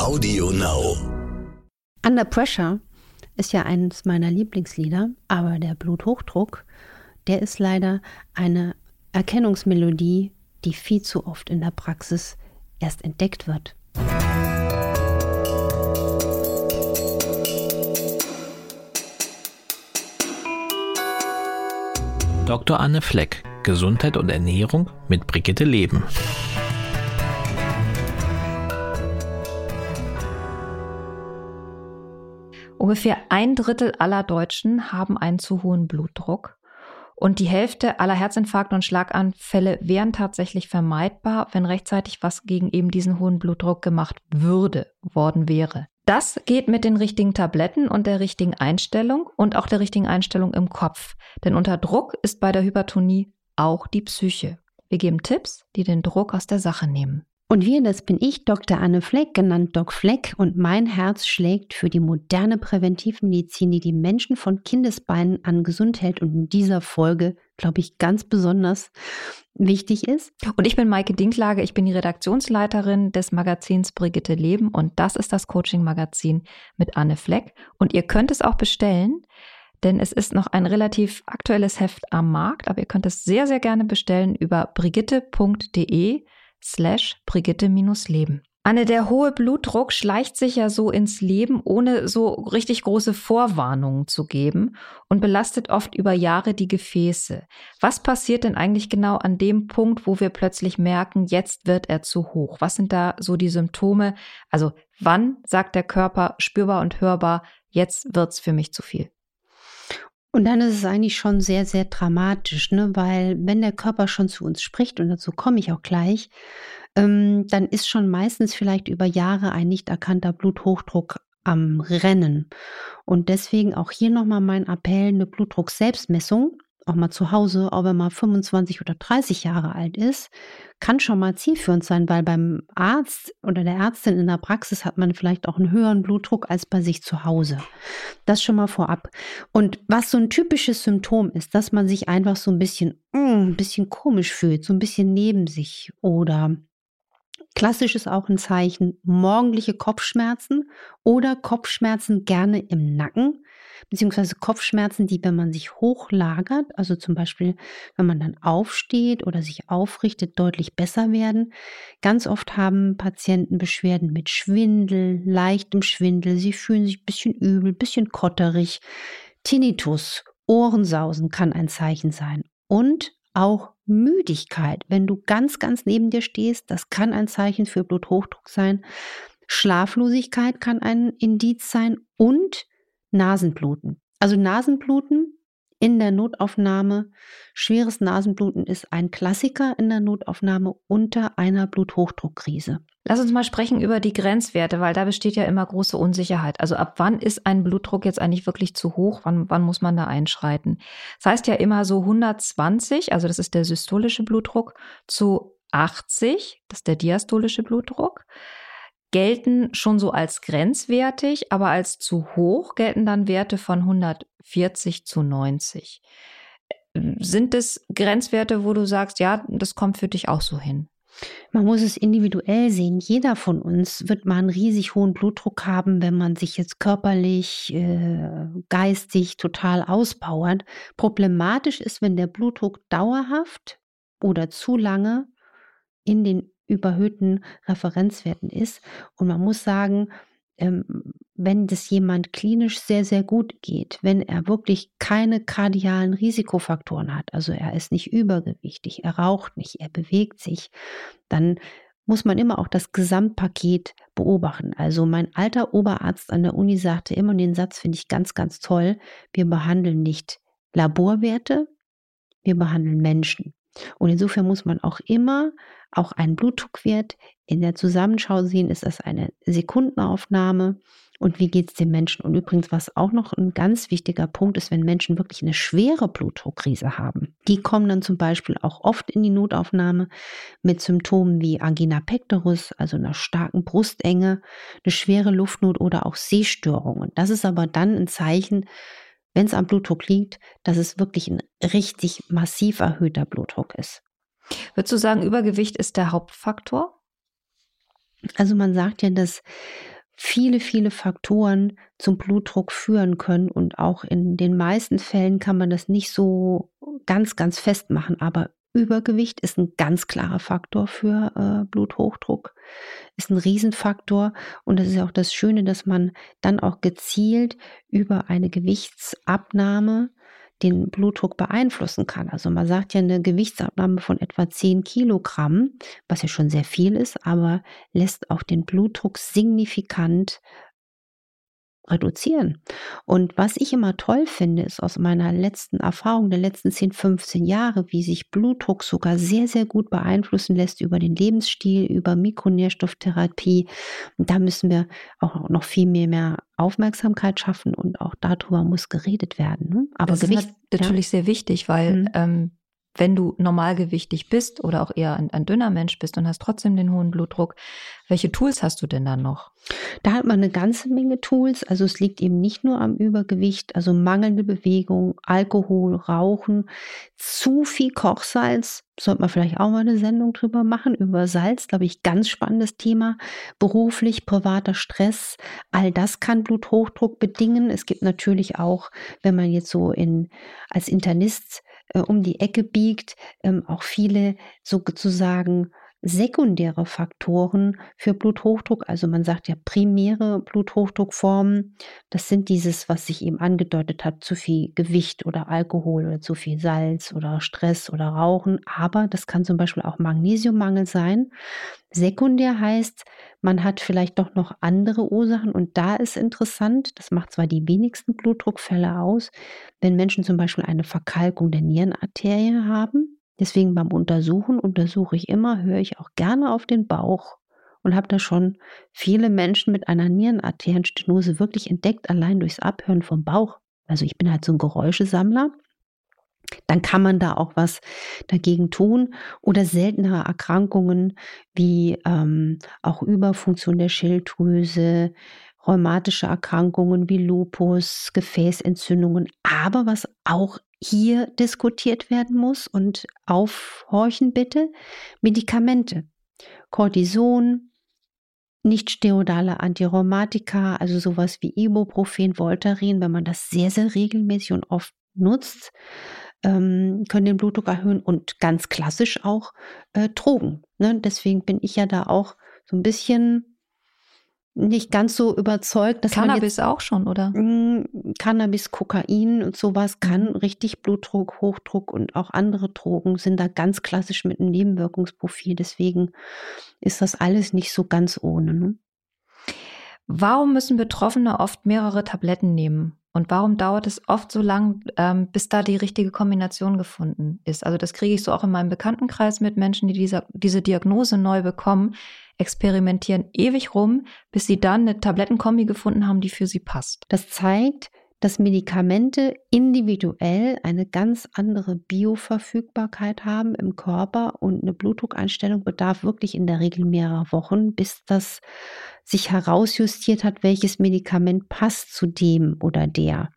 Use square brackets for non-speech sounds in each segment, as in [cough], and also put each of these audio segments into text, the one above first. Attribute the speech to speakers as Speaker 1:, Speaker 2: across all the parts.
Speaker 1: Audio Now.
Speaker 2: Under Pressure ist ja eines meiner Lieblingslieder, aber der Bluthochdruck, der ist leider eine Erkennungsmelodie, die viel zu oft in der Praxis erst entdeckt wird.
Speaker 3: Dr. Anne Fleck, Gesundheit und Ernährung mit Brigitte Leben.
Speaker 4: Ungefähr ein Drittel aller Deutschen haben einen zu hohen Blutdruck. Und die Hälfte aller Herzinfarkte und Schlaganfälle wären tatsächlich vermeidbar, wenn rechtzeitig was gegen eben diesen hohen Blutdruck gemacht würde, worden wäre. Das geht mit den richtigen Tabletten und der richtigen Einstellung und auch der richtigen Einstellung im Kopf. Denn unter Druck ist bei der Hypertonie auch die Psyche. Wir geben Tipps, die den Druck aus der Sache nehmen.
Speaker 2: Und wir, das bin ich, Dr. Anne Fleck, genannt Doc Fleck, und mein Herz schlägt für die moderne Präventivmedizin, die die Menschen von Kindesbeinen an gesund hält und in dieser Folge, glaube ich, ganz besonders wichtig ist.
Speaker 4: Und ich bin Maike Dinklage, ich bin die Redaktionsleiterin des Magazins Brigitte Leben und das ist das Coaching-Magazin mit Anne Fleck. Und ihr könnt es auch bestellen denn es ist noch ein relativ aktuelles Heft am Markt, aber ihr könnt es sehr, sehr gerne bestellen über brigitte.de slash Brigitte-Leben. Anne, der hohe Blutdruck schleicht sich ja so ins Leben, ohne so richtig große Vorwarnungen zu geben und belastet oft über Jahre die Gefäße. Was passiert denn eigentlich genau an dem Punkt, wo wir plötzlich merken, jetzt wird er zu hoch? Was sind da so die Symptome? Also wann sagt der Körper spürbar und hörbar, jetzt wird's für mich zu viel?
Speaker 2: Und dann ist es eigentlich schon sehr, sehr dramatisch, ne? weil wenn der Körper schon zu uns spricht, und dazu komme ich auch gleich, ähm, dann ist schon meistens vielleicht über Jahre ein nicht erkannter Bluthochdruck am Rennen. Und deswegen auch hier nochmal mein Appell, eine Blutdruck-Selbstmessung auch mal zu Hause, auch wenn man 25 oder 30 Jahre alt ist, kann schon mal zielführend sein, weil beim Arzt oder der Ärztin in der Praxis hat man vielleicht auch einen höheren Blutdruck als bei sich zu Hause. Das schon mal vorab. Und was so ein typisches Symptom ist, dass man sich einfach so ein bisschen, mm, ein bisschen komisch fühlt, so ein bisschen neben sich oder Klassisch ist auch ein Zeichen morgendliche Kopfschmerzen oder Kopfschmerzen gerne im Nacken, beziehungsweise Kopfschmerzen, die, wenn man sich hochlagert, also zum Beispiel, wenn man dann aufsteht oder sich aufrichtet, deutlich besser werden. Ganz oft haben Patienten Beschwerden mit Schwindel, leichtem Schwindel, sie fühlen sich ein bisschen übel, ein bisschen kotterig. Tinnitus, Ohrensausen kann ein Zeichen sein. Und auch Müdigkeit, wenn du ganz, ganz neben dir stehst, das kann ein Zeichen für Bluthochdruck sein. Schlaflosigkeit kann ein Indiz sein und Nasenbluten. Also Nasenbluten in der Notaufnahme. Schweres Nasenbluten ist ein Klassiker in der Notaufnahme unter einer Bluthochdruckkrise.
Speaker 4: Lass uns mal sprechen über die Grenzwerte, weil da besteht ja immer große Unsicherheit. Also ab wann ist ein Blutdruck jetzt eigentlich wirklich zu hoch? Wann, wann muss man da einschreiten? Das heißt ja immer so 120, also das ist der systolische Blutdruck, zu 80, das ist der diastolische Blutdruck gelten schon so als grenzwertig, aber als zu hoch gelten dann Werte von 140 zu 90. Sind es Grenzwerte, wo du sagst, ja, das kommt für dich auch so hin?
Speaker 2: Man muss es individuell sehen. Jeder von uns wird mal einen riesig hohen Blutdruck haben, wenn man sich jetzt körperlich, äh, geistig total auspowert. Problematisch ist, wenn der Blutdruck dauerhaft oder zu lange in den überhöhten Referenzwerten ist. Und man muss sagen, ähm, wenn das jemand klinisch sehr, sehr gut geht, wenn er wirklich keine kardialen Risikofaktoren hat, also er ist nicht übergewichtig, er raucht nicht, er bewegt sich, dann muss man immer auch das Gesamtpaket beobachten. Also mein alter Oberarzt an der Uni sagte immer, den Satz finde ich ganz, ganz toll, wir behandeln nicht Laborwerte, wir behandeln Menschen. Und insofern muss man auch immer auch einen Blutdruckwert in der Zusammenschau sehen. Ist das eine Sekundenaufnahme? Und wie geht es den Menschen? Und übrigens, was auch noch ein ganz wichtiger Punkt ist, wenn Menschen wirklich eine schwere Blutdruckkrise haben, die kommen dann zum Beispiel auch oft in die Notaufnahme mit Symptomen wie Angina pectoris, also einer starken Brustenge, eine schwere Luftnot oder auch Sehstörungen. Das ist aber dann ein Zeichen, wenn es am Blutdruck liegt, dass es wirklich ein richtig massiv erhöhter Blutdruck ist.
Speaker 4: Würdest du sagen, Übergewicht ist der Hauptfaktor?
Speaker 2: Also man sagt ja, dass viele, viele Faktoren zum Blutdruck führen können. Und auch in den meisten Fällen kann man das nicht so ganz, ganz festmachen. Aber Übergewicht ist ein ganz klarer Faktor für äh, Bluthochdruck, ist ein Riesenfaktor. Und das ist ja auch das Schöne, dass man dann auch gezielt über eine Gewichtsabnahme den Blutdruck beeinflussen kann. Also man sagt ja eine Gewichtsabnahme von etwa 10 Kilogramm, was ja schon sehr viel ist, aber lässt auch den Blutdruck signifikant reduzieren. Und was ich immer toll finde, ist aus meiner letzten Erfahrung der letzten 10, 15 Jahre, wie sich Blutdruck sogar sehr, sehr gut beeinflussen lässt über den Lebensstil, über Mikronährstofftherapie. Und da müssen wir auch noch viel mehr, mehr Aufmerksamkeit schaffen und auch darüber muss geredet werden. Ne?
Speaker 4: Aber das Gewicht, ist natürlich ja. sehr wichtig, weil mhm. ähm, wenn du normalgewichtig bist oder auch eher ein, ein, dünner Mensch bist und hast trotzdem den hohen Blutdruck, welche Tools hast du denn dann noch?
Speaker 2: Da hat man eine ganze Menge Tools. Also es liegt eben nicht nur am Übergewicht, also mangelnde Bewegung, Alkohol, Rauchen, zu viel Kochsalz. Sollte man vielleicht auch mal eine Sendung drüber machen, über Salz, glaube ich, ganz spannendes Thema. Beruflich, privater Stress, all das kann Bluthochdruck bedingen. Es gibt natürlich auch, wenn man jetzt so in, als Internist um die Ecke biegt, ähm, auch viele sozusagen sekundäre Faktoren für Bluthochdruck. Also man sagt ja primäre Bluthochdruckformen. Das sind dieses, was sich eben angedeutet hat, zu viel Gewicht oder Alkohol oder zu viel Salz oder Stress oder Rauchen. Aber das kann zum Beispiel auch Magnesiummangel sein. Sekundär heißt, man hat vielleicht doch noch andere Ursachen und da ist interessant, das macht zwar die wenigsten Blutdruckfälle aus, wenn Menschen zum Beispiel eine Verkalkung der Nierenarterie haben, Deswegen beim Untersuchen untersuche ich immer, höre ich auch gerne auf den Bauch und habe da schon viele Menschen mit einer Nierenarterienstenose wirklich entdeckt, allein durchs Abhören vom Bauch. Also ich bin halt so ein Geräuschesammler. Dann kann man da auch was dagegen tun oder seltenere Erkrankungen wie ähm, auch Überfunktion der Schilddrüse, rheumatische Erkrankungen wie Lupus, Gefäßentzündungen, aber was auch hier diskutiert werden muss und aufhorchen bitte, Medikamente. Cortison, nicht steroidale Antirheumatika, also sowas wie Ibuprofen, Voltaren, wenn man das sehr, sehr regelmäßig und oft nutzt, ähm, können den Blutdruck erhöhen und ganz klassisch auch äh, Drogen. Ne? Deswegen bin ich ja da auch so ein bisschen nicht ganz so überzeugt,
Speaker 4: dass Cannabis jetzt, auch schon, oder? Mh,
Speaker 2: hm, Cannabis, Kokain und sowas kann mhm. richtig Blutdruck, Hochdruck und auch andere Drogen sind da ganz klassisch mit einem Nebenwirkungsprofil. Deswegen ist das alles nicht so ganz ohne. Ne?
Speaker 4: Warum müssen Betroffene oft mehrere Tabletten nehmen? Und warum dauert es oft so lang, ähm, bis da die richtige Kombination gefunden ist? Also das kriege ich so auch in meinem Bekanntenkreis mit Menschen, die diese, diese Diagnose neu bekommen, experimentieren ewig rum, bis sie dann eine Tablettenkombi gefunden haben, die für sie passt.
Speaker 2: Das zeigt, dass Medikamente individuell eine ganz andere Bioverfügbarkeit haben im Körper und eine Blutdruckeinstellung bedarf wirklich in der Regel mehrerer Wochen, bis das sich herausjustiert hat, welches Medikament passt zu dem oder der.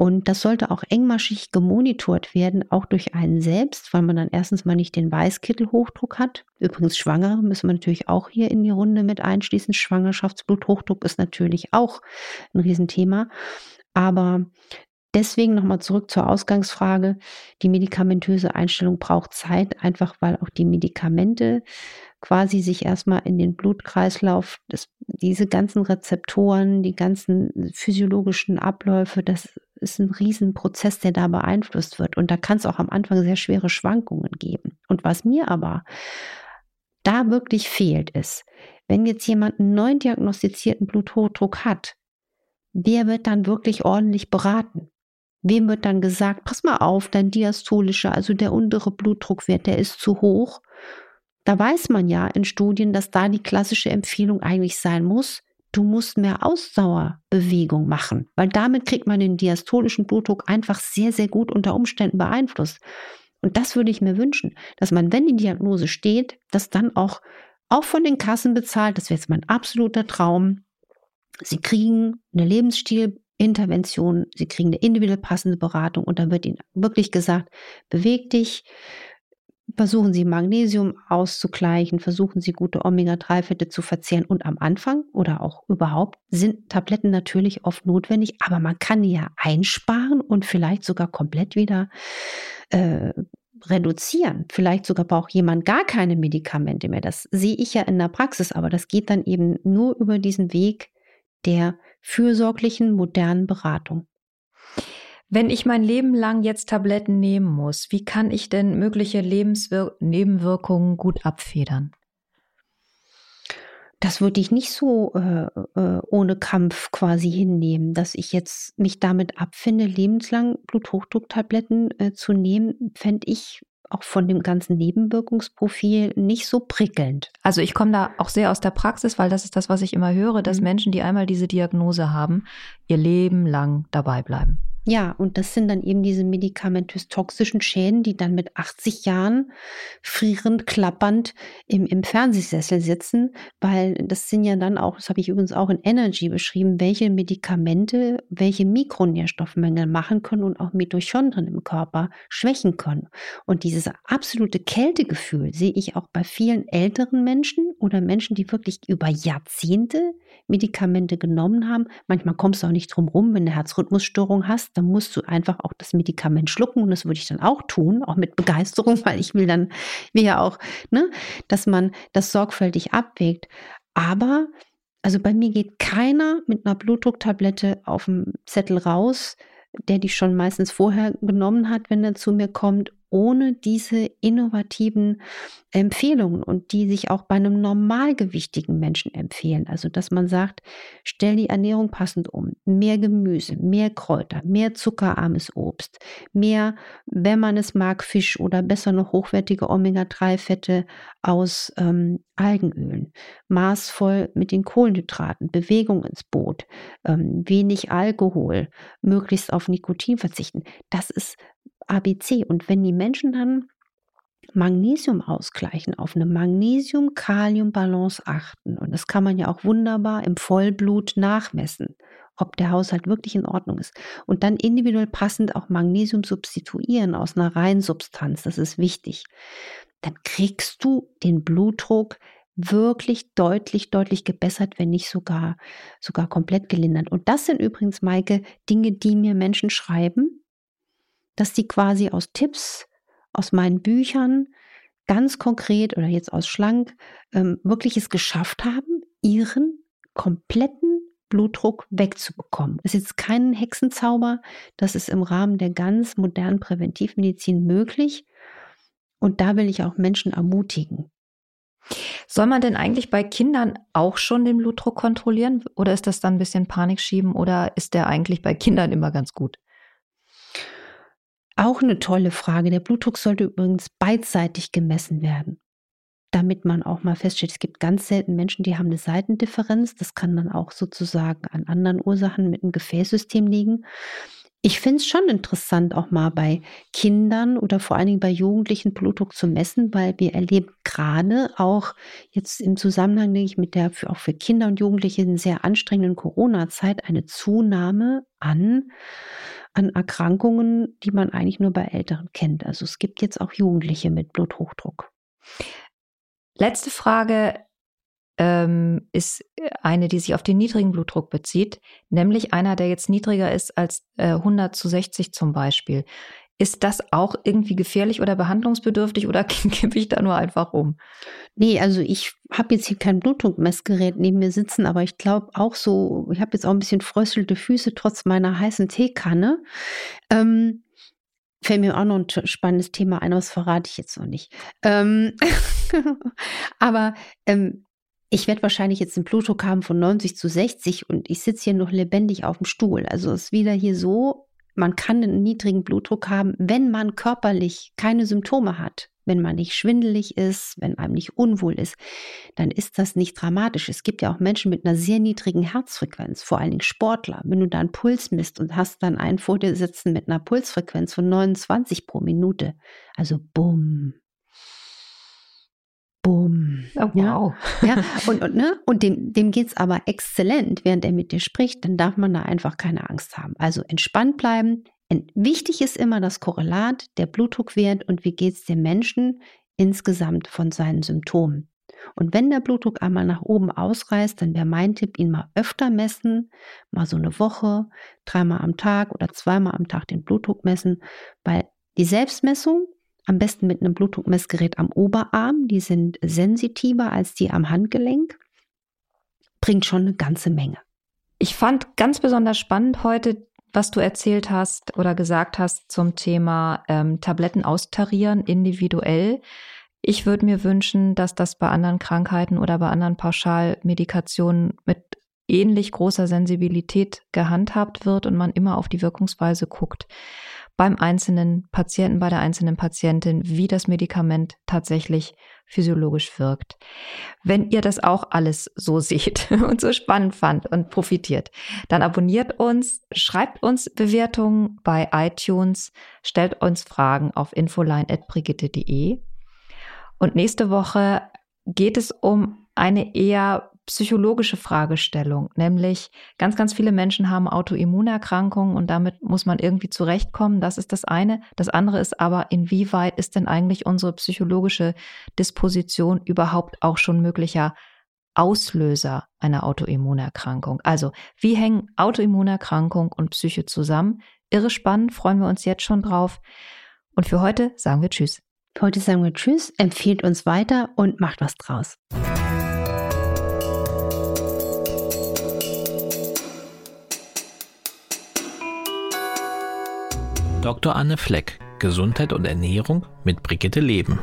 Speaker 2: Und das sollte auch engmaschig gemonitort werden, auch durch einen selbst, weil man dann erstens mal nicht den Weißkittelhochdruck hat. Übrigens Schwangere müssen wir natürlich auch hier in die Runde mit einschließen. Schwangerschaftsbluthochdruck ist natürlich auch ein Riesenthema. Aber deswegen nochmal zurück zur Ausgangsfrage. Die medikamentöse Einstellung braucht Zeit, einfach weil auch die Medikamente quasi sich erstmal in den Blutkreislauf, das, diese ganzen Rezeptoren, die ganzen physiologischen Abläufe, das ist ein Riesenprozess, der da beeinflusst wird. Und da kann es auch am Anfang sehr schwere Schwankungen geben. Und was mir aber da wirklich fehlt, ist, wenn jetzt jemand einen neuen diagnostizierten Bluthochdruck hat, wer wird dann wirklich ordentlich beraten? Wem wird dann gesagt, pass mal auf, dein diastolischer, also der untere Blutdruckwert, der ist zu hoch. Da weiß man ja in Studien, dass da die klassische Empfehlung eigentlich sein muss, du musst mehr Ausdauerbewegung machen, weil damit kriegt man den diastolischen Blutdruck einfach sehr, sehr gut unter Umständen beeinflusst. Und das würde ich mir wünschen, dass man, wenn die Diagnose steht, das dann auch, auch von den Kassen bezahlt. Das wäre jetzt mein absoluter Traum, Sie kriegen eine Lebensstilintervention, Sie kriegen eine individuell passende Beratung und da wird Ihnen wirklich gesagt, beweg dich, versuchen Sie Magnesium auszugleichen, versuchen Sie gute Omega-3-Fette zu verzehren und am Anfang oder auch überhaupt sind Tabletten natürlich oft notwendig, aber man kann die ja einsparen und vielleicht sogar komplett wieder äh, reduzieren. Vielleicht sogar braucht jemand gar keine Medikamente mehr. Das sehe ich ja in der Praxis, aber das geht dann eben nur über diesen Weg der fürsorglichen modernen Beratung.
Speaker 4: Wenn ich mein Leben lang jetzt Tabletten nehmen muss, wie kann ich denn mögliche Lebenswir Nebenwirkungen gut abfedern?
Speaker 2: Das würde ich nicht so äh, äh, ohne Kampf quasi hinnehmen, dass ich jetzt mich damit abfinde, lebenslang Bluthochdrucktabletten äh, zu nehmen, fände ich auch von dem ganzen Nebenwirkungsprofil nicht so prickelnd.
Speaker 4: Also ich komme da auch sehr aus der Praxis, weil das ist das, was ich immer höre, dass mhm. Menschen, die einmal diese Diagnose haben, ihr Leben lang dabei bleiben.
Speaker 2: Ja, und das sind dann eben diese medikamentös toxischen Schäden, die dann mit 80 Jahren frierend, klappernd im, im Fernsehsessel sitzen, weil das sind ja dann auch, das habe ich übrigens auch in Energy beschrieben, welche Medikamente welche Mikronährstoffmängel machen können und auch Mitochondrien im Körper schwächen können. Und dieses absolute Kältegefühl sehe ich auch bei vielen älteren Menschen oder Menschen, die wirklich über Jahrzehnte Medikamente genommen haben. Manchmal kommst du auch nicht drum rum, wenn du Herzrhythmusstörung hast, dann musst du einfach auch das Medikament schlucken und das würde ich dann auch tun, auch mit Begeisterung, [laughs] weil ich will dann, will ja auch, ne, dass man das sorgfältig abwägt. Aber, also bei mir geht keiner mit einer Blutdrucktablette auf dem Zettel raus, der die schon meistens vorher genommen hat, wenn er zu mir kommt, ohne diese innovativen Empfehlungen und die sich auch bei einem normalgewichtigen Menschen empfehlen. Also, dass man sagt, stell die Ernährung passend um. Mehr Gemüse, mehr Kräuter, mehr zuckerarmes Obst, mehr, wenn man es mag, Fisch oder besser noch hochwertige Omega-3-Fette aus ähm, Algenölen, maßvoll mit den Kohlenhydraten, Bewegung ins Boot, ähm, wenig Alkohol, möglichst auf Nikotin verzichten. Das ist ABC. Und wenn die Menschen dann Magnesium ausgleichen, auf eine Magnesium-Kalium-Balance achten, und das kann man ja auch wunderbar im Vollblut nachmessen, ob der Haushalt wirklich in Ordnung ist. Und dann individuell passend auch Magnesium substituieren aus einer Reinsubstanz, das ist wichtig. Dann kriegst du den Blutdruck wirklich deutlich, deutlich gebessert, wenn nicht sogar, sogar komplett gelindert. Und das sind übrigens, Maike, Dinge, die mir Menschen schreiben, dass die quasi aus Tipps aus meinen Büchern ganz konkret oder jetzt aus Schlank ähm, wirklich es geschafft haben, ihren kompletten Blutdruck wegzubekommen. Das ist jetzt kein Hexenzauber, das ist im Rahmen der ganz modernen Präventivmedizin möglich. Und da will ich auch Menschen ermutigen.
Speaker 4: Soll man denn eigentlich bei Kindern auch schon den Blutdruck kontrollieren oder ist das dann ein bisschen Panik schieben oder ist der eigentlich bei Kindern immer ganz gut?
Speaker 2: Auch eine tolle Frage. Der Blutdruck sollte übrigens beidseitig gemessen werden, damit man auch mal feststellt, es gibt ganz selten Menschen, die haben eine Seitendifferenz. Das kann dann auch sozusagen an anderen Ursachen mit dem Gefäßsystem liegen. Ich finde es schon interessant, auch mal bei Kindern oder vor allen Dingen bei Jugendlichen Blutdruck zu messen, weil wir erleben gerade auch jetzt im Zusammenhang, denke ich, mit der auch für Kinder und Jugendliche in sehr anstrengenden Corona-Zeit eine Zunahme an an Erkrankungen, die man eigentlich nur bei Älteren kennt. Also es gibt jetzt auch Jugendliche mit Bluthochdruck.
Speaker 4: Letzte Frage ähm, ist eine, die sich auf den niedrigen Blutdruck bezieht, nämlich einer, der jetzt niedriger ist als äh, 100 zu 60 zum Beispiel. Ist das auch irgendwie gefährlich oder behandlungsbedürftig oder [laughs] kippe ich da nur einfach um?
Speaker 2: Nee, also ich habe jetzt hier kein Blutdruckmessgerät neben mir sitzen, aber ich glaube auch so, ich habe jetzt auch ein bisschen fröstelte Füße trotz meiner heißen Teekanne. Ähm, fällt mir auch noch ein spannendes Thema ein, aber das verrate ich jetzt noch nicht. Ähm, [laughs] aber ähm, ich werde wahrscheinlich jetzt einen Blutdruck haben von 90 zu 60 und ich sitze hier noch lebendig auf dem Stuhl. Also es ist wieder hier so, man kann einen niedrigen Blutdruck haben, wenn man körperlich keine Symptome hat. Wenn man nicht schwindelig ist, wenn einem nicht unwohl ist, dann ist das nicht dramatisch. Es gibt ja auch Menschen mit einer sehr niedrigen Herzfrequenz, vor allen Dingen Sportler. Wenn du da einen Puls misst und hast dann einen vor dir sitzen mit einer Pulsfrequenz von 29 pro Minute, also bumm, Bumm.
Speaker 4: Oh, wow.
Speaker 2: Ja, [laughs] ja und, und, ne? und dem, dem geht es aber exzellent, während er mit dir spricht, dann darf man da einfach keine Angst haben. Also entspannt bleiben. Wichtig ist immer das Korrelat, der Blutdruckwert und wie geht es dem Menschen insgesamt von seinen Symptomen. Und wenn der Blutdruck einmal nach oben ausreißt, dann wäre mein Tipp, ihn mal öfter messen, mal so eine Woche, dreimal am Tag oder zweimal am Tag den Blutdruck messen, weil die Selbstmessung, am besten mit einem Blutdruckmessgerät am Oberarm, die sind sensitiver als die am Handgelenk, bringt schon eine ganze Menge.
Speaker 4: Ich fand ganz besonders spannend heute, was du erzählt hast oder gesagt hast zum Thema ähm, Tabletten austarieren individuell. Ich würde mir wünschen, dass das bei anderen Krankheiten oder bei anderen Pauschalmedikationen mit ähnlich großer Sensibilität gehandhabt wird und man immer auf die Wirkungsweise guckt beim einzelnen Patienten, bei der einzelnen Patientin, wie das Medikament tatsächlich physiologisch wirkt. Wenn ihr das auch alles so seht [laughs] und so spannend fand und profitiert, dann abonniert uns, schreibt uns Bewertungen bei iTunes, stellt uns Fragen auf infoline.brigitte.de und nächste Woche geht es um eine eher psychologische Fragestellung, nämlich ganz, ganz viele Menschen haben Autoimmunerkrankungen und damit muss man irgendwie zurechtkommen. Das ist das eine. Das andere ist aber, inwieweit ist denn eigentlich unsere psychologische Disposition überhaupt auch schon möglicher Auslöser einer Autoimmunerkrankung? Also, wie hängen Autoimmunerkrankung und Psyche zusammen? Irre spannend, freuen wir uns jetzt schon drauf. Und für heute sagen wir Tschüss.
Speaker 2: Heute sagen wir Tschüss, empfiehlt uns weiter und macht was draus.
Speaker 3: Dr. Anne Fleck, Gesundheit und Ernährung mit Brigitte Leben.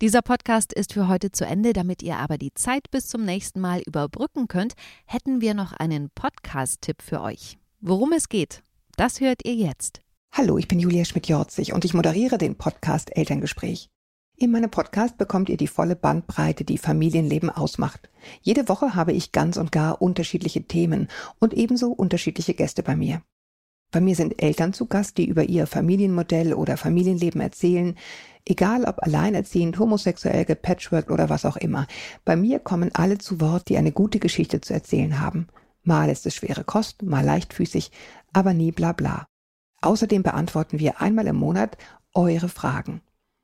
Speaker 1: Dieser Podcast ist für heute zu Ende. Damit ihr aber die Zeit bis zum nächsten Mal überbrücken könnt, hätten wir noch einen Podcast-Tipp für euch. Worum es geht, das hört ihr jetzt.
Speaker 5: Hallo, ich bin Julia Schmidt-Jorzig und ich moderiere den Podcast Elterngespräch. In meinem Podcast bekommt ihr die volle Bandbreite, die Familienleben ausmacht. Jede Woche habe ich ganz und gar unterschiedliche Themen und ebenso unterschiedliche Gäste bei mir. Bei mir sind Eltern zu Gast, die über ihr Familienmodell oder Familienleben erzählen, egal ob alleinerziehend, homosexuell, gepatchworked oder was auch immer. Bei mir kommen alle zu Wort, die eine gute Geschichte zu erzählen haben. Mal ist es schwere Kost, mal leichtfüßig, aber nie bla bla. Außerdem beantworten wir einmal im Monat eure Fragen.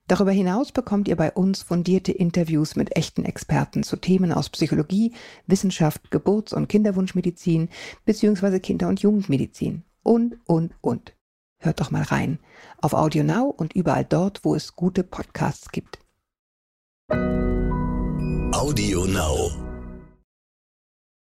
Speaker 5: Darüber hinaus bekommt ihr bei uns fundierte Interviews mit echten Experten zu Themen aus Psychologie, Wissenschaft, Geburts- und Kinderwunschmedizin bzw. Kinder- und Jugendmedizin und, und, und. Hört doch mal rein. Auf Audio Now und überall dort, wo es gute Podcasts gibt.
Speaker 6: Audio Now.